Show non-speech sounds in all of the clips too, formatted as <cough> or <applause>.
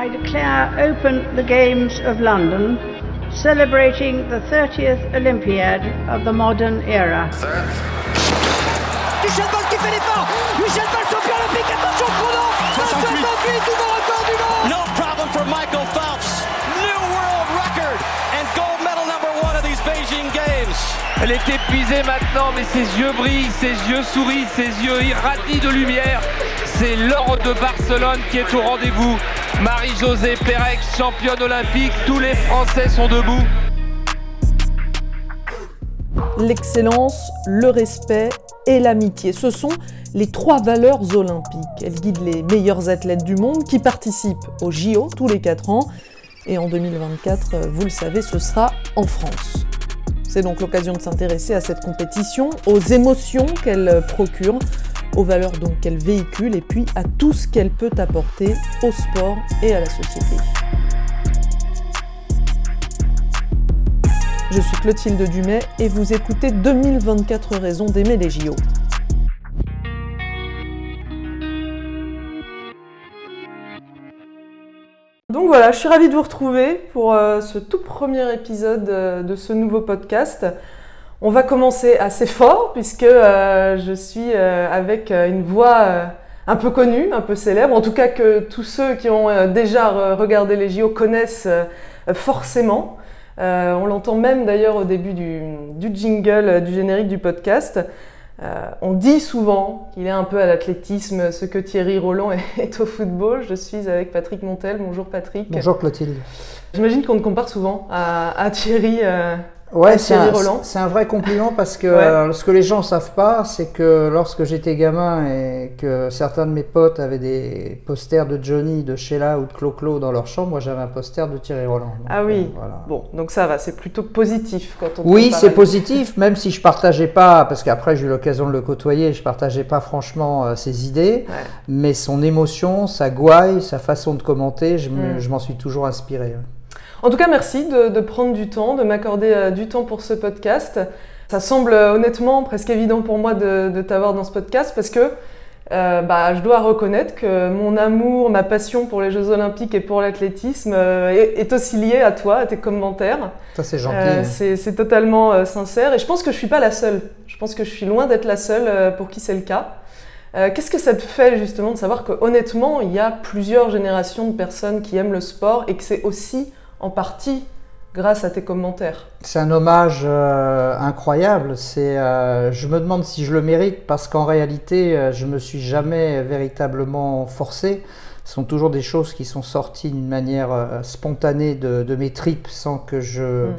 I declare open the Games of London, celebrating the 30th Olympiad of the modern era. Michel Boll qui fait l'effort Michel Boll champion olympique, attention chrono 68 nouveau record du monde No problem for Michael Phelps. New world record and gold medal number one of these Beijing Games. Elle est épuisée maintenant, mais ses yeux brillent, ses yeux sourient, ses yeux irradient de lumière. C'est l'or de Barcelone qui est au rendez-vous. Marie-Josée Pérec, championne olympique, tous les Français sont debout. L'excellence, le respect et l'amitié, ce sont les trois valeurs olympiques. Elles guident les meilleurs athlètes du monde qui participent aux JO tous les 4 ans. Et en 2024, vous le savez, ce sera en France. C'est donc l'occasion de s'intéresser à cette compétition, aux émotions qu'elle procure, aux valeurs qu'elle véhicule et puis à tout ce qu'elle peut apporter au sport et à la société. Je suis Clotilde Dumais et vous écoutez 2024 raisons d'aimer les JO. Donc voilà, je suis ravie de vous retrouver pour euh, ce tout premier épisode euh, de ce nouveau podcast. On va commencer assez fort puisque euh, je suis avec une voix un peu connue, un peu célèbre, en tout cas que tous ceux qui ont déjà regardé les JO connaissent forcément. on l'entend même d'ailleurs au début du, du, jingle, du générique du podcast. Euh, on dit souvent qu'il est un peu à l'athlétisme ce que Thierry Roland <laughs> est, au football. Je suis avec Patrick Montel. Bonjour Patrick. Bonjour Clotilde. J'imagine qu'on te compare souvent à, Thierry. Euh, Ouais, c'est un, vrai compliment parce que ce que les gens ne savent pas, c'est que lorsque j'étais gamin et que certains de mes potes avaient des posters de Johnny, de Sheila ou de Clo-Clo dans leur chambre, moi j'avais un poster de Thierry Roland. ah oui, euh, bon, donc ça va, c'est plutôt positif quand on Oui, c'est positif, même si je partageais pas, parce qu'après j'ai eu l'occasion de le côtoyer, je partageais pas franchement euh, ses idées, mais son émotion, sa gouaille, sa façon de commenter, je mm. m'en suis toujours inspiré. En tout cas, merci de, prendre du temps, de m'accorder euh, du temps pour ce podcast. Ça semble euh, honnêtement presque évident pour moi de, t'avoir dans ce podcast parce que euh, bah, je dois reconnaître que mon amour, ma passion pour les Jeux Olympiques et pour l'athlétisme est, aussi lié à toi, à tes commentaires. Ça, c'est gentil. Hein. c'est totalement sincère et je pense que je suis pas la seule. Je pense que je suis loin d'être la seule pour qui c'est le cas. Qu'est-ce que ça te fait justement de savoir que honnêtement, il y a plusieurs générations de personnes qui aiment le sport et que c'est aussi en partie grâce à tes commentaires. C'est un hommage euh, incroyable. C'est, euh, je me demande si je le mérite parce qu'en réalité, euh, je me suis jamais véritablement forcé. Ce sont toujours des choses qui sont sorties d'une manière spontanée de, mes tripes sans que je hmm.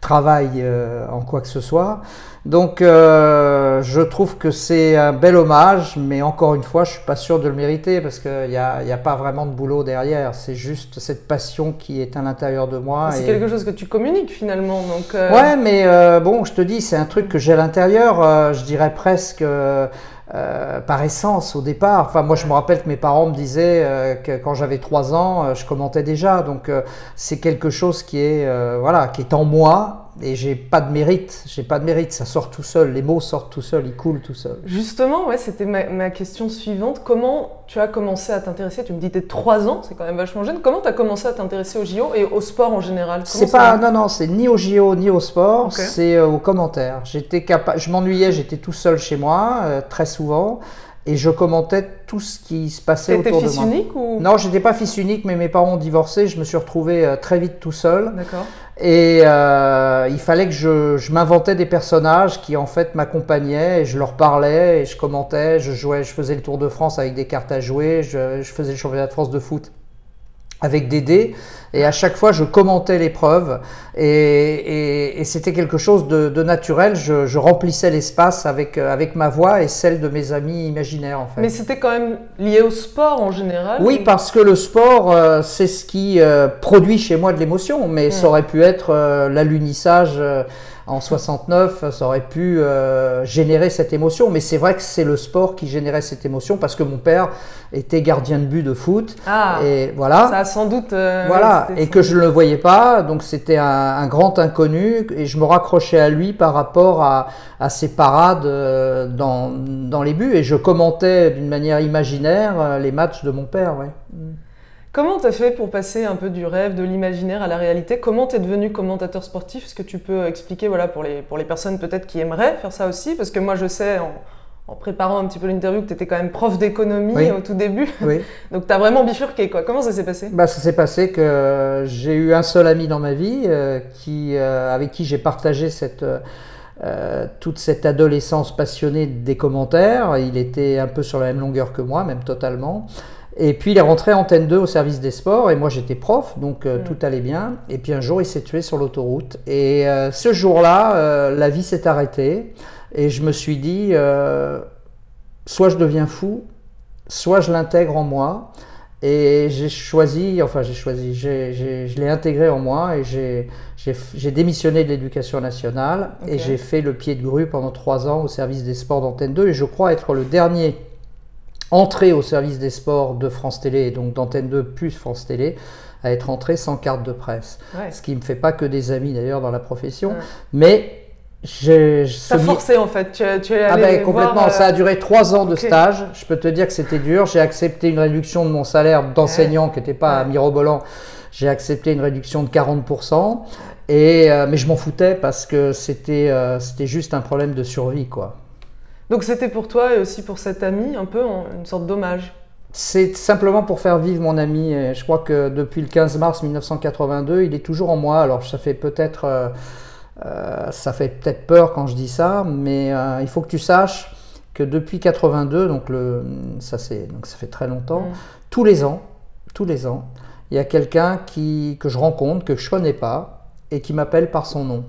travaille en quoi que ce soit. Donc euh, je trouve que c'est un bel hommage, mais encore une fois, je suis pas sûr de le mériter parce qu'il n'y a, a, pas vraiment de boulot derrière. C'est juste cette passion qui est à l'intérieur de moi. C'est quelque chose que tu communiques finalement. Donc euh, Ouais, mais euh, bon, je te dis, c'est un truc que j'ai à l'intérieur, je dirais presque. par essence au départ. Enfin, moi, je me rappelle que mes parents me disaient que quand j'avais 3 ans, je commentais déjà. Donc, c'est quelque chose qui est, voilà, qui est en moi et j'ai pas de mérite, j'ai pas de mérite, ça sort tout seul, les mots sortent tout seuls, ils coulent tout seuls. Justement, ouais, c'était ma, question suivante. Comment tu as commencé à t'intéresser? Tu me dis t'es 3 ans, c'est quand même vachement jeune. Comment tu as commencé à t'intéresser au JO et au sport en général? C'est pas, non, non, c'est ni au JO ni au sport, c'est euh, aux commentaires. J'étais capable, je m'ennuyais, j'étais tout seul chez moi, euh, très souvent et je commentais tout ce qui se passait autour de moi. fils unique ou Non, j'étais pas fils unique, mais mes parents ont divorcé. Je me suis retrouvé euh, très vite tout seul. D'accord. Et euh, il fallait que je, je m'inventais des personnages qui en fait m'accompagnaient et je leur parlais et je commentais. Je jouais, je faisais le Tour de France avec des cartes à jouer. Je, je faisais le championnat de France de foot avec des dés et à chaque fois je commentais l'épreuve et, et, c'était quelque chose de, de naturel. Je, je remplissais l'espace avec, euh, avec ma voix et celle de mes amis imaginaires en fait. Mais c'était quand même lié au sport en général Oui, parce que le sport euh, c'est ce qui euh, produit chez moi de l'émotion, mais ça aurait pu être l'alunissage en 69, ça aurait pu euh, générer cette émotion. Mais c'est vrai que c'est le sport qui générait cette émotion parce que mon père était gardien de but de foot. Ah, et voilà. Ça a sans doute. Euh, voilà. et que je ne le voyais pas. Donc c'était un, grand inconnu. Et je me raccrochais à lui par rapport à, ses parades euh, dans, dans, les buts. Et je commentais d'une manière imaginaire les matchs de mon père. Ouais. Comment t'as fait pour passer un peu du rêve, de l'imaginaire à la réalité? Comment t'es devenu commentateur sportif? Est-ce que tu peux expliquer voilà, pour, les, pour les personnes peut-être qui aimeraient faire ça aussi? Parce que moi je sais en, en préparant un petit peu l'interview que tu étais quand même prof d'économie Oui. au tout début. <laughs> Oui. Donc tu as vraiment bifurqué quoi. Comment ça s'est passé? Bah, ça s'est passé que j'ai eu un seul ami dans ma vie euh, qui, euh, avec qui j'ai partagé cette, euh, toute cette adolescence passionnée des commentaires. Il était un peu sur la même longueur que moi, même totalement. Et puis il est rentré Antenne 2 au service des sports et moi j'étais prof, donc euh, tout allait bien. Et puis un jour il s'est tué sur l'autoroute. Et euh, ce jour-là, euh, la vie s'est arrêtée et je me suis dit, soit je deviens fou, soit je l'intègre en moi. Et j'ai choisi, enfin j'ai choisi, j'ai- je l'ai intégré en moi et j'ai démissionné de l'éducation nationale et j'ai fait le pied de grue pendant trois ans au service des sports d'Antenne 2 et je crois être le dernier entré au service des sports de France Télé et donc d'Antenne 2 plus France Télé à être entré sans carte de presse. Ouais. Ce qui me fait pas que des amis d'ailleurs dans la profession, Ouais. mais j'ai forcé en fait. Tu, tu es ah allé ben complètement, voir, euh, ça a duré trois ans de stage. Je peux te dire que c'était dur. J'ai accepté une réduction de mon salaire d'enseignant qui n'était pas mirobolant. J'ai accepté une réduction de 40%. Et, euh, mais je m'en foutais parce que c'était euh, c'était juste un problème de survie. quoi. Donc c'était pour toi et aussi pour cet ami un peu en- une sorte d'hommage. C'est simplement pour faire vivre mon ami. Et je crois que depuis le 15 mars 1982, il est toujours en moi. Alors ça fait peut-être euh, euh, ça fait peut-être peur quand je dis ça, mais euh, il faut que tu saches que depuis 82, donc le ça c'est donc ça fait très longtemps, Mm. tous les ans, tous les ans, il y a quelqu'un qui que je rencontre que je connais pas et qui m'appelle par son nom.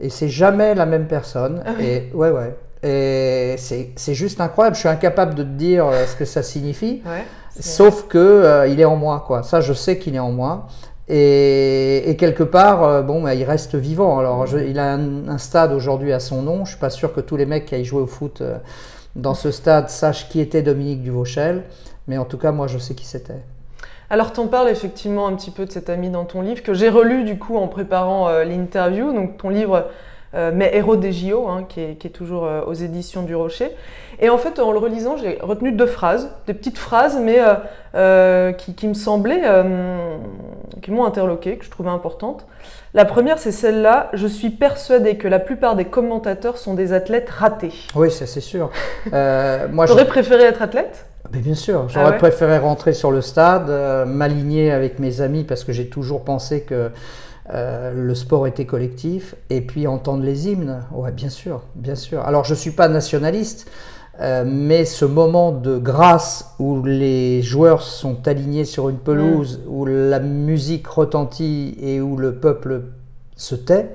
Et c'est jamais la même personne. Ah oui. Et ouais ouais. Et c'est juste incroyable. Je suis incapable de te dire euh, ce que ça signifie. Ouais. Sauf que euh, il est en moi, quoi. Ça, je sais qu'il est en moi. Et, et quelque part, euh, bon, bah, il reste vivant. Alors, je- il a un, un stade aujourd'hui à son nom. Je suis pas sûr que tous les mecs qui aillent jouer au foot euh, dans ce stade sachent qui était Dominique Duvauchel. Mais en tout cas, moi, je sais qui c'était. Alors, t'en parles effectivement un petit peu de cet ami dans ton livre que j'ai relu du coup en préparant l'interview. Donc, ton livre euh, Mes héros des JO, hein, qui, est, qui est toujours euh, aux éditions du Rocher. Et en fait, en le relisant, j'ai retenu deux phrases, des petites phrases, mais euh, qui, qui me semblaient, qui m'ont interloqué, que je trouvais importantes. La première, c'est celle-là. Je suis persuadée que la plupart des commentateurs sont des athlètes ratés. Oui, ça c'est sûr. Moi, je- T'aurais préféré être athlète? Mais bien sûr, j'aurais Ah ouais? préféré rentrer sur le stade, m'aligner avec mes amis parce que j'ai toujours pensé que euh, le sport était collectif et puis entendre les hymnes. Ouais, bien sûr, bien sûr. Alors je suis pas nationaliste, euh, mais ce moment de grâce où les joueurs sont alignés sur une pelouse, où la musique retentit et où le peuple se tait.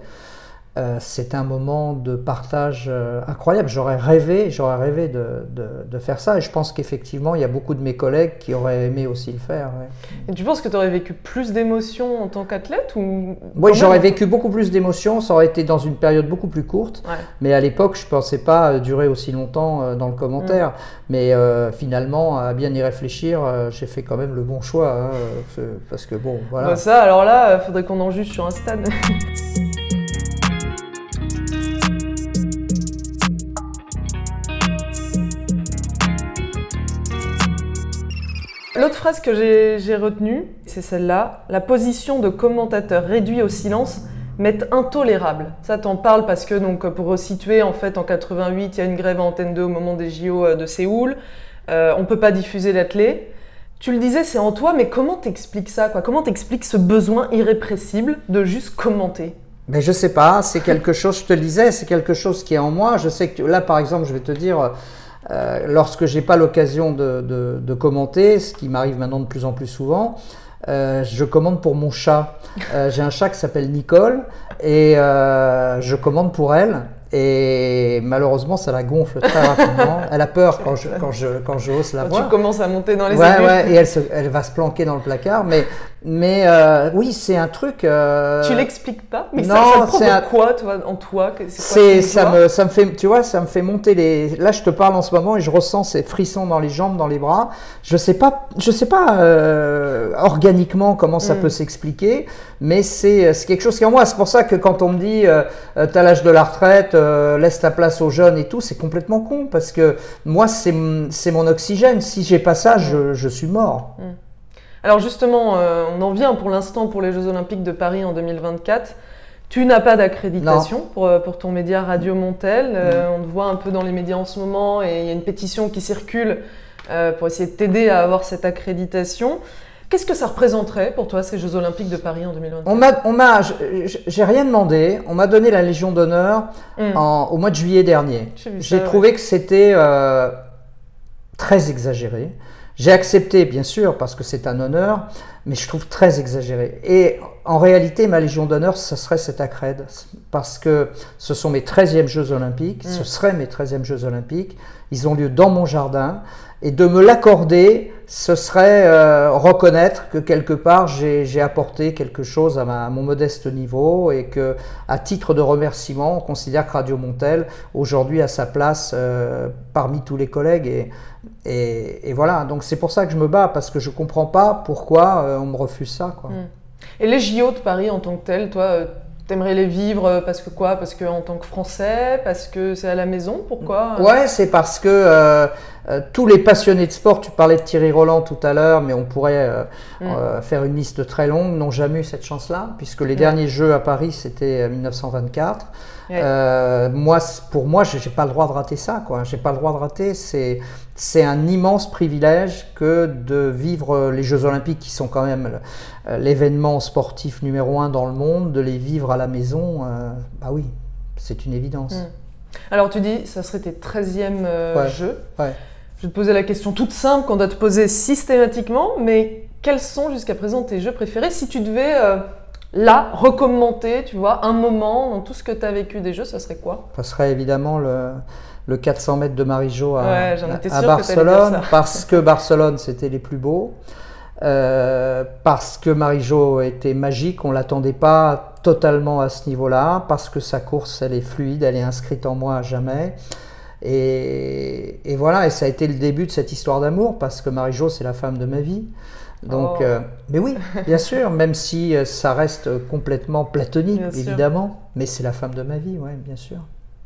Euh, c'est un moment de partage euh, incroyable. J'aurais rêvé, j'aurais rêvé de, de, de faire ça, et je pense qu'effectivement, il y a beaucoup de mes collègues qui auraient aimé aussi le faire. ouais. Et tu penses que tu aurais vécu plus d'émotions en tant qu'athlète ou Oui, j'aurais vécu beaucoup plus d'émotions, ça aurait été dans une période beaucoup plus courte, Ouais. mais à l'époque, je ne pensais pas euh, durer aussi longtemps dans le commentaire. Mm. Mais euh, finalement, à bien y réfléchir, j'ai fait quand même le bon choix, hein, parce que bon, voilà. Bah ça, alors là, il faudrait qu'on en juge sur un stade. <laughs> L'autre phrase que j'ai retenue, c'est celle-là. La position de commentateur réduit au silence m'est intolérable. Ça t'en parle parce que, donc, pour resituer, en fait, en 88, il y a une grève à Antenne 2 au moment des JO de Séoul. Euh, on peut pas diffuser l'athlé. Tu le disais, c'est en toi, mais comment t'expliques ça Comment t'expliques ce besoin irrépressible de juste commenter? Mais je sais pas, c'est quelque chose, je te le disais, c'est quelque chose qui est en moi. Je sais que là, par exemple, je vais te dire, euh, lorsque j'ai pas l'occasion de, de- de commenter, ce qui m'arrive maintenant de plus en plus souvent, euh, je commande pour mon chat. Euh, j'ai un chat qui s'appelle Nicole et euh, je commande pour elle. Et malheureusement, ça la gonfle très rapidement. <laughs> Elle a peur quand je, quand je, quand je hausse la Quand voix. tu commences à monter dans les Ouais, ouais, et elle, se- elle va se planquer dans le placard. Mais, mais euh, oui, c'est un truc. euh, Tu l'expliques pas Mais non, ça, ça provoque un- quoi, toi, en toi c'est ça me ça me fait tu vois ça me fait monter les là je te parle en ce moment et je ressens ces frissons dans les jambes dans les bras. Je sais pas je sais pas euh, organiquement comment ça Mm. peut s'expliquer mais c'est c'est quelque chose qui est en moi. C'est pour ça que quand on me dit euh, euh, t'as l'âge de la retraite euh, laisse ta place aux jeunes et tout c'est complètement con parce que moi c'est mon oxygène. Si j'ai pas ça je, je suis mort Alors justement, euh, on en vient pour l'instant pour les Jeux Olympiques de Paris en 2024. Tu n'as pas d'accréditation pour, euh, pour, ton média Radio Montel. Euh, on te voit un peu dans les médias en ce moment et il y a une pétition qui circule pour essayer de t'aider à avoir cette accréditation. Qu'est-ce que ça représenterait pour toi ces Jeux Olympiques de Paris en 2024 On m'a, j'ai rien demandé. On m'a donné la Légion d'honneur hmm. au mois de juillet dernier. J'ai trouvé que c'était très exagéré. J'ai accepté, bien sûr, parce que c'est un honneur, mais je trouve très exagéré. En réalité, ma Légion d'honneur, ce serait cette accrède, parce que ce sont mes 13e Jeux olympiques, ce mm. seraient mes 13e Jeux olympiques, ils ont lieu dans mon jardin, et de me l'accorder, ce serait euh, reconnaître que quelque part j'ai apporté quelque chose à, ma, mon modeste niveau et que, à titre de remerciement, on considère que Radio Montel aujourd'hui a sa place euh, parmi tous les collègues et, et, voilà. Donc c'est pour ça que je me bats parce que je comprends pas pourquoi euh, on me refuse ça. Quoi. Hmm. Et les JO de Paris en tant que tel, toi, T'aimerais les vivre parce que quoi? Parce que en tant que Français? Parce que c'est à la maison? Pourquoi? Ouais, c'est parce que euh, euh, tous les passionnés de sport, tu parlais de Thierry Roland tout à l'heure, mais on pourrait euh, mm. faire une liste très longue, n'ont jamais eu cette chance-là, puisque les derniers Jeux à Paris, c'était 1924. moi, pour moi, j'ai pas le droit de rater ça, quoi. J'ai pas le droit de rater. C'est c'est un immense privilège que de vivre les Jeux Olympiques, qui sont quand même l'événement sportif numéro un dans le monde, de les vivre à la maison. bah oui, c'est une évidence. Mm. Alors tu dis, ça serait tes 13e euh, jeux. Je vais te poser la question toute simple qu'on doit te poser systématiquement, mais quels sont jusqu'à présent tes jeux préférés? Si tu devais euh, là recommenter, tu vois, un moment dans tout ce que tu as vécu des jeux, ça serait quoi? Ça serait évidemment le, le 400 mètres de Marie-Jo à, à Barcelone, parce que Barcelone c'était les plus beaux. Euh, parce que Marie-Jo était magique, on l'attendait pas totalement à ce niveau-là, parce que sa course, elle est fluide, elle est inscrite en moi à jamais. Et, voilà, et ça a été le début de cette histoire d'amour, parce que Marie-Jo, c'est la femme de ma vie. Donc, oh. euh, mais oui, bien sûr, même si euh, ça reste complètement platonique, évidemment, mais c'est la femme de ma vie, ouais, bien sûr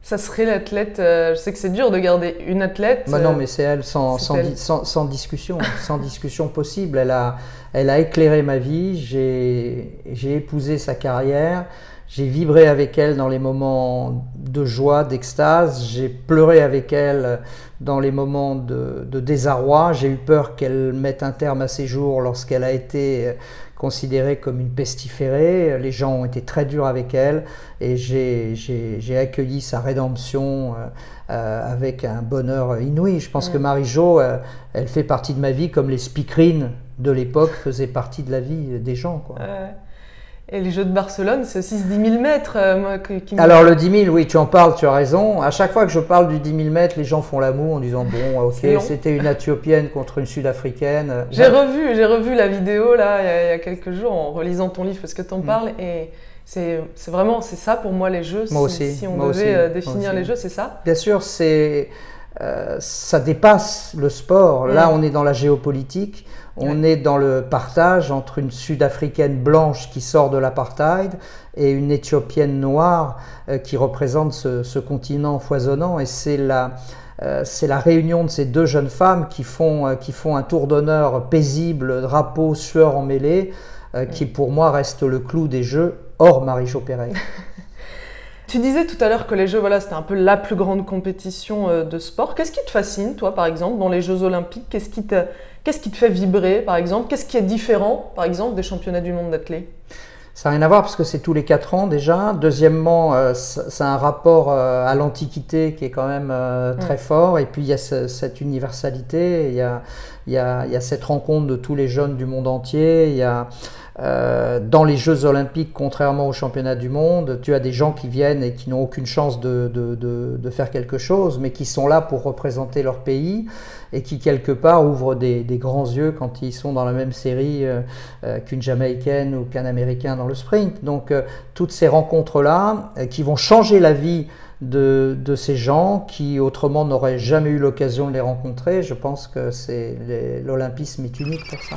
ça serait l'athlète. Euh, je sais que c'est dur de garder une athlète. Bah non, mais c'est elle sans, sans, sans, discussion, sans discussion possible. Elle a, elle a éclairé ma vie, j'ai épousé sa carrière, j'ai vibré avec elle dans les moments de joie, d'extase, j'ai pleuré avec elle dans les moments de, de désarroi, j'ai eu peur qu'elle mette un terme à ses jours lorsqu'elle a été considérée comme une pestiférée. Les gens ont été très durs avec elle et j'ai accueilli sa rédemption euh, euh, avec un bonheur inouï. Je pense que Marie-Jo, euh, elle fait partie de ma vie comme les speakerines de l'époque faisaient partie de la vie des gens. Quoi. Et les Jeux de Barcelone, c'est aussi ce 10 000 mètres. Euh, qui Alors le 10 000, oui, tu en parles, tu as raison. À chaque fois que je parle du 10 000 mètres, les gens font l'amour en disant bon, <laughs> ok, c'était une Éthiopienne contre une Sud-Africaine. J'ai revu, j'ai revu la vidéo là il y, a, quelques jours en relisant ton livre parce que tu en mm. parles et c'est vraiment c'est ça pour moi les Jeux. Moi aussi. Si on devait euh, définir les Jeux, c'est ça? Bien sûr, c'est euh, ça dépasse le sport. Là, mm. on est dans la géopolitique. On est dans le partage entre une Sud-Africaine blanche qui sort de l'apartheid et une Éthiopienne noire euh, qui représente ce, continent foisonnant. Et c'est la, euh, c'est la réunion de ces deux jeunes femmes qui font, euh, qui font un tour d'honneur paisible, drapeau, sueur emmêlée, qui pour moi reste le clou des Jeux, hors Marie-Jo. <laughs> Tu disais tout à l'heure que les Jeux, voilà, c'était un peu la plus grande compétition de sport. Qu'est-ce qui te fascine, toi, par exemple, dans les Jeux Olympiques? Qu'est-ce qui te, Qu'est-ce qui te fait vibrer, par exemple? Qu'est-ce qui est différent, par exemple, des championnats du monde d'athlètes ça n'a rien à voir parce que c'est tous les 4 ans déjà. Deuxièmement, euh, c'est un rapport euh, à l'Antiquité qui est quand même euh, très fort. Et puis il y a cette universalité, il y a, il, y a, il y a, cette rencontre de tous les jeunes du monde entier. Il y a, dans les Jeux olympiques, contrairement aux championnats du monde, tu as des gens qui viennent et qui n'ont aucune chance de, de, de, de, faire quelque chose, mais qui sont là pour représenter leur pays et qui quelque part ouvrent des, grands yeux quand ils sont dans la même série euh, euh, qu'une Jamaïcaine ou qu'un Américain dans le sprint. Donc euh, toutes ces rencontres-là qui vont changer la vie de, ces gens qui autrement n'auraient jamais eu l'occasion de les rencontrer, je pense que c'est l'olympisme est unique pour ça.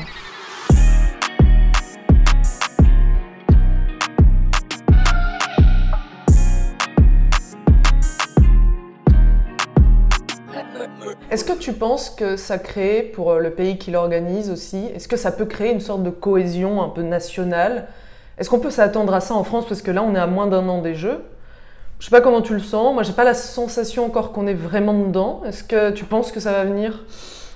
Est-ce que tu penses que ça crée, pour le pays qui l'organise aussi, est-ce que ça peut créer une sorte de cohésion un peu nationale? Est-ce qu'on peut s'attendre à ça en France? Parce que là, on est à moins d'un an des Jeux. Je sais pas comment tu le sens. Moi, j'ai pas la sensation encore qu'on est vraiment dedans. Est-ce que tu penses que ça va venir?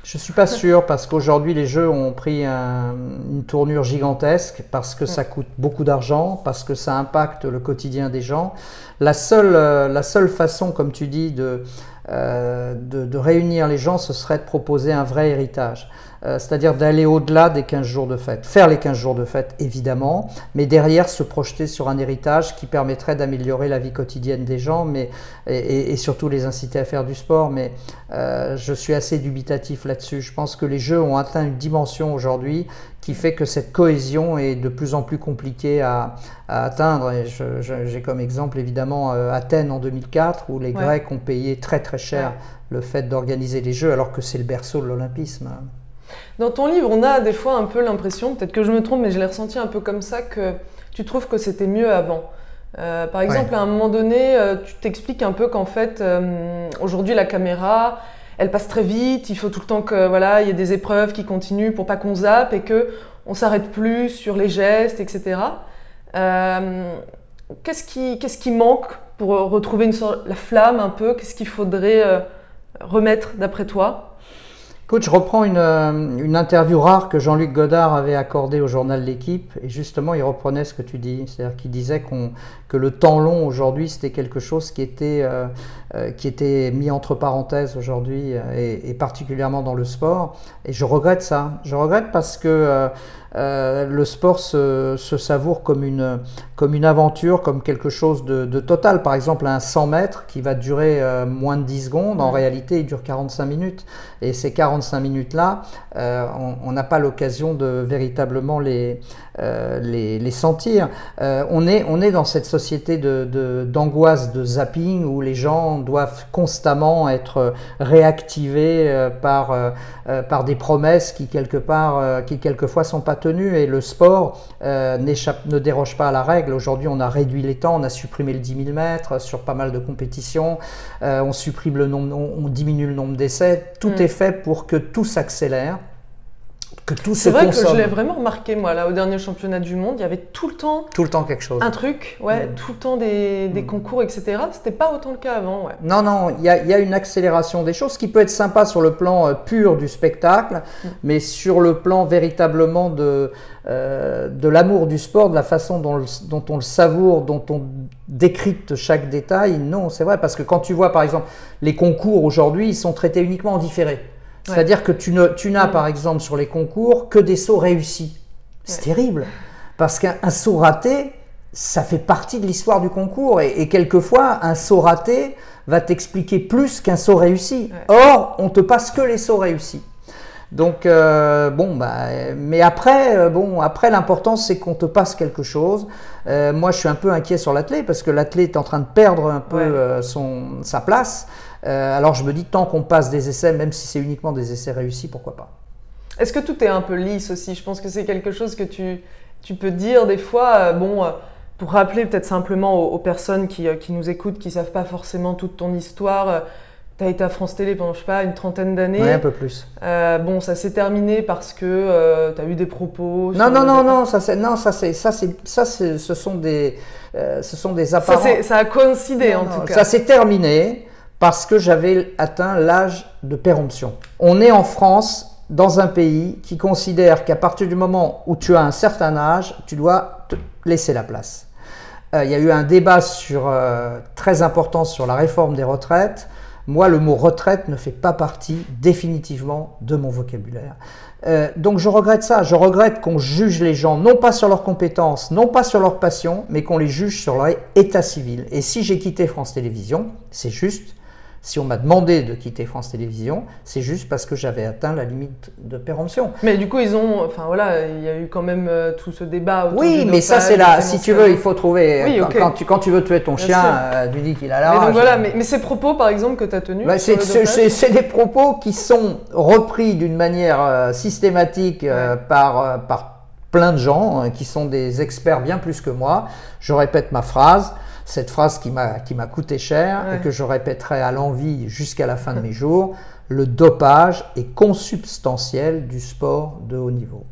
Je suis pas sûr parce qu'aujourd'hui les jeux ont pris une tournure gigantesque parce que ça coûte beaucoup d'argent, parce que ça impacte le quotidien des gens. La seule, euh, la seule façon, comme tu dis, de, euh, de, de, réunir les gens, ce serait de proposer un vrai héritage. Euh, c'est-à-dire d'aller au-delà des 15 jours de fête. Faire les 15 jours de fête, évidemment, mais derrière se projeter sur un héritage qui permettrait d'améliorer la vie quotidienne des gens mais, et, surtout les inciter à faire du sport. Mais euh, je suis assez dubitatif là-dessus. Je pense que les Jeux ont atteint une dimension aujourd'hui qui fait que cette cohésion est de plus en plus compliquée à, atteindre. Et j'ai comme exemple évidemment euh, Athènes en 2004 où les Grecs ont payé très très cher le fait d'organiser les Jeux alors que c'est le berceau de l'olympisme. Dans ton livre, on a des fois un peu l'impression, peut-être que je me trompe, mais je l'ai ressenti un peu comme ça, que tu trouves que c'était mieux avant. Euh, par exemple, à un moment donné, euh, tu t'expliques un peu qu'en fait, euh, aujourd'hui, la caméra, elle passe très vite. Il faut tout le temps que voilà, il y ait des épreuves qui continuent pour pas qu'on zappe et que on s'arrête plus sur les gestes, etc. qu'est-ce qui, qu'est-ce qui manque pour retrouver une sorte, la flamme un peu? Qu'est-ce qu'il faudrait remettre d'après toi? Écoute, je reprends une, euh, une interview rare que Jean-Luc Godard avait accordée au journal L'équipe, et justement, il reprenait ce que tu dis, c'est-à-dire qu'il disait qu'on, que le temps long aujourd'hui, c'était quelque chose qui était, euh, euh, qui était mis entre parenthèses aujourd'hui, et, particulièrement dans le sport. Et je regrette ça. Je regrette parce que le sport se, savoure comme une, comme une aventure, comme quelque chose de, total. Par exemple, un 100 mètres qui va durer euh, moins de 10 secondes, en réalité, il dure 45 minutes. Et ces 45 minutes-là, euh, on n'a pas l'occasion de véritablement les, les, les, sentir. on, est, on est dans cette société d'angoisse, de, de, zapping, où les gens doivent constamment être réactivés par, par des promesses qui, quelque part, qui quelquefois sont pas et le sport euh, ne déroge pas à la règle. Aujourd'hui, on a réduit les temps, on a supprimé le 10 000 mètres sur pas mal de compétitions, euh, on supprime le nombre, on, diminue le nombre d'essais. Tout mm. est fait pour que tout s'accélère que tout C'est vrai que je l'ai vraiment remarqué, moi, là, au dernier championnat du monde, il y avait tout le temps. Tout le temps quelque chose. Un truc, ouais, mm. tout le temps des, des mm. concours, etc. C'était pas autant le cas avant, ouais. Non, non, il y a, y a, une accélération des choses, qui peut être sympa sur le plan euh, pur du spectacle, mm. mais sur le plan véritablement de, euh, de l'amour du sport, de la façon dont, dont on le savoure, dont on décrypte chaque détail, non, c'est vrai, parce que quand tu vois, par exemple, les concours aujourd'hui, ils sont traités uniquement en différé. C'est-à-dire que tu, n'as par exemple sur les concours que des sauts réussis. C'est terrible. Parce qu'un saut raté, ça fait partie de l'histoire du concours. Et, quelquefois, un saut raté va t'expliquer plus qu'un saut réussi. Or, on te passe que les sauts réussis. Donc euh, bon, bah, mais après, euh, bon, après l'important c'est qu'on te passe quelque chose. Euh, moi, je suis un peu inquiet sur l'athlète parce que l'athlète est en train de perdre un peu son, sa place. Alors je me dis tant qu'on passe des essais, même si c'est uniquement des essais réussis, pourquoi pas? Est-ce que tout est un peu lisse aussi? Je pense que c'est quelque chose que tu, tu peux dire des fois. bon pour rappeler peut-être simplement aux, personnes qui, qui, nous écoutent, qui savent pas forcément toute ton histoire, tu as été à France Télé pendant, je sais pas, une trentaine d'années. Oui, un peu plus. Euh, bon, ça s'est terminé parce que euh, tu as eu des propos. Non, non, non, non, ça c'est, non, ça c'est, ça c'est, ça c'est, ce sont des, euh, ce sont des apparences. Ça, ça, a coïncidé en tout cas. Ça s'est terminé parce que j'avais atteint l'âge de péremption. On est en France, dans un pays qui considère qu'à partir du moment où tu as un certain âge, tu dois te laisser la place. Il y a eu un débat sur, très important sur la réforme des retraites. Moi, le mot retraite ne fait pas partie définitivement de mon vocabulaire. Euh, donc je regrette ça, je regrette qu'on juge les gens non pas sur leurs compétences, non pas sur leur passion, mais qu'on les juge sur leur état civil. Et si j'ai quitté France Télévisions, c'est juste si on m'a demandé de quitter France Télévisions, c'est juste parce que j'avais atteint la limite de péremption. Mais du coup, ils ont, enfin voilà, il y a eu quand même euh, tout ce débat. Autour oui, mais ça c'est là. Si tu veux, il faut trouver. Oui, quand, tu, quand tu veux tuer ton chien, euh, tu dis qu'il a la rage. Mais voilà, mais, ces propos, par exemple, que tu as tenus. Bah, c'est des propos qui sont repris d'une manière euh, systématique par par plein de gens qui sont des experts bien plus que moi. Je répète ma phrase. Cette phrase qui m'a qui m'a coûté cher Ouais. et que je répéterai à l'envie jusqu'à la fin de mes jours. Le dopage est consubstantiel du sport de haut niveau.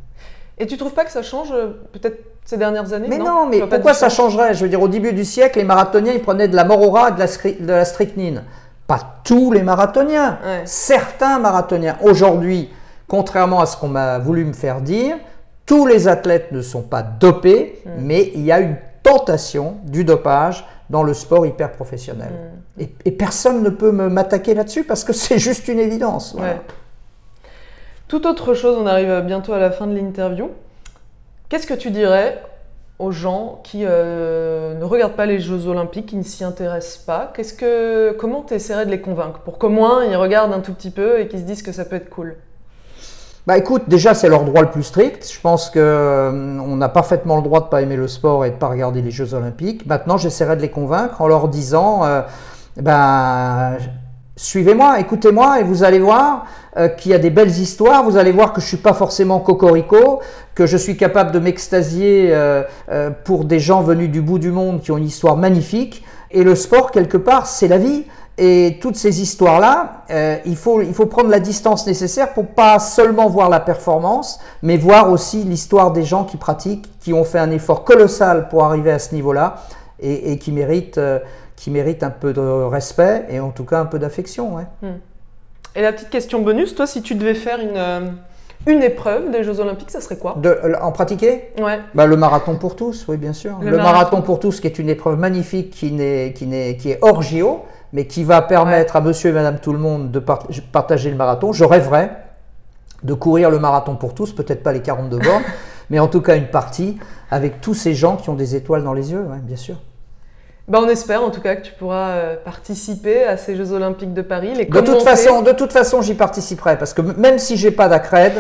Et tu trouves pas que ça change euh, peut-être ces dernières années Mais non, mais pourquoi ça changerait? Je veux dire, au début du siècle, les marathoniens, ils prenaient de la morora et de la, de la strychnine. Pas tous les marathoniens, Ouais. certains marathoniens. Aujourd'hui, contrairement à ce qu'on m'a voulu me faire dire, tous les athlètes ne sont pas dopés, mais il y a une tentation du dopage dans le sport hyper professionnel. Mm. Et, et personne ne peut m'attaquer là-dessus parce que <laughs> c'est juste une évidence. voilà. Ouais. Toute autre chose, on arrive bientôt à la fin de l'interview. Qu'est-ce que tu dirais aux gens qui euh, ne regardent pas les Jeux Olympiques, qui ne s'y intéressent pas? Qu'est-ce que, Comment tu essaierais de les convaincre Pour qu'au moins ils regardent un tout petit peu et qu'ils se disent que ça peut être cool? Bah écoute, déjà c'est leur droit le plus strict. Je pense que euh, a parfaitement le droit de pas aimer le sport et de pas regarder les Jeux Olympiques. Maintenant, j'essaierai de les convaincre en leur disant, ben suivez-moi, écoutez-moi et vous allez voir euh, qu'il y a des belles histoires. Vous allez voir que je suis pas forcément cocorico, que je suis capable de m'extasier pour des gens venus du bout du monde qui ont une histoire magnifique. Et le sport quelque part, c'est la vie. Et toutes ces histoires-là, euh, il, faut, il faut prendre la distance nécessaire pour pas seulement voir la performance, mais voir aussi l'histoire des gens qui pratiquent, qui ont fait un effort colossal pour arriver à ce niveau-là et, et qui, méritent, euh, qui méritent un peu de respect et en tout cas un peu d'affection. ouais. Et la petite question bonus, toi, si tu devais faire une, euh, une épreuve des Jeux Olympiques, ça serait quoi? De, en pratiquer? Ouais. bah, Le marathon pour tous, oui bien sûr. Le Le, marathon. marathon. pour tous qui est une épreuve magnifique qui, n'est, qui, n'est, qui est hors JO, mais qui va permettre à monsieur et madame tout le monde de part- partager le marathon. Je rêverais de courir le marathon pour tous, peut-être pas les 42 <laughs> bornes, mais en tout cas une partie avec tous ces gens qui ont des étoiles dans les yeux, ouais, bien sûr. Bah, on espère en tout cas que tu pourras euh, participer à ces Jeux Olympiques de Paris. Les De toute façon, de toute façon, j'y participerai parce que même si j'ai pas d'accred,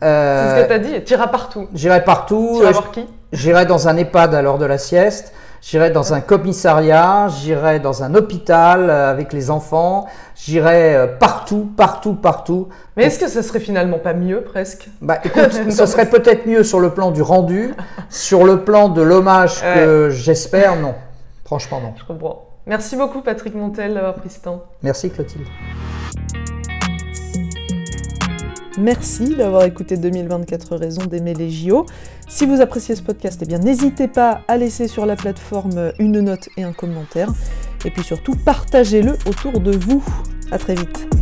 c'est euh, ce que tu as dit, tu iras partout. j'irai partout. Tu euh, voir qui? J'irai dans un EHPAD à l'heure de la sieste, j'irai dans un commissariat, j'irai dans un hôpital euh, avec les enfants, j'irai euh, partout, partout, partout. Mais est-ce que ça serait finalement pas mieux presque? Bah écoute, <laughs> ce serait peut-être mieux sur le plan du rendu, sur le plan de l'hommage que j'espère, non. Franchement, non. Je comprends. Merci beaucoup Patrick Montel d'avoir pris ce temps. Merci Clotilde. Merci d'avoir écouté 2024 raisons d'aimer les JO. Si vous appréciez ce podcast, eh bien n'hésitez pas à laisser sur la plateforme une note et un commentaire. Et puis surtout, partagez-le autour de vous. À très vite.